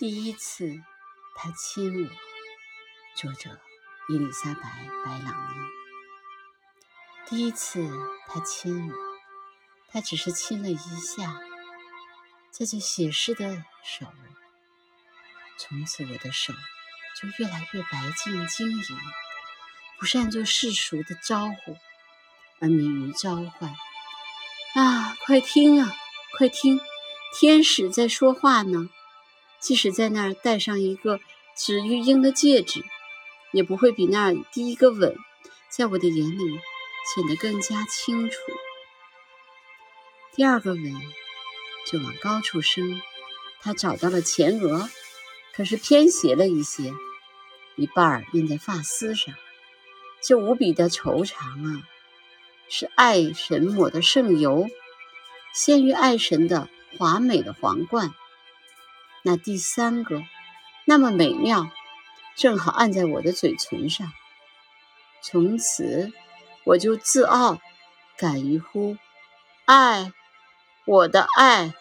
第一次，他亲我。作者：伊丽莎白·白朗尼。第一次，他亲我，他只是亲了一下，这就写诗的手。从此，我的手就越来越白净晶莹，不善做世俗的招呼，而敏于召唤。啊，快听啊，快听，天使在说话呢！即使在那儿戴上一个紫玉英的戒指，也不会比那第一个吻，在我的眼里显得更加清楚。第二个吻就往高处升，他找到了前额，可是偏斜了一些，一半儿印在发丝上，这无比的惆怅啊！是爱神抹的圣油，献于爱神的华美的皇冠。那第三个，那么美妙，正好按在我的嘴唇上。从此，我就自傲，敢于呼爱，我的爱。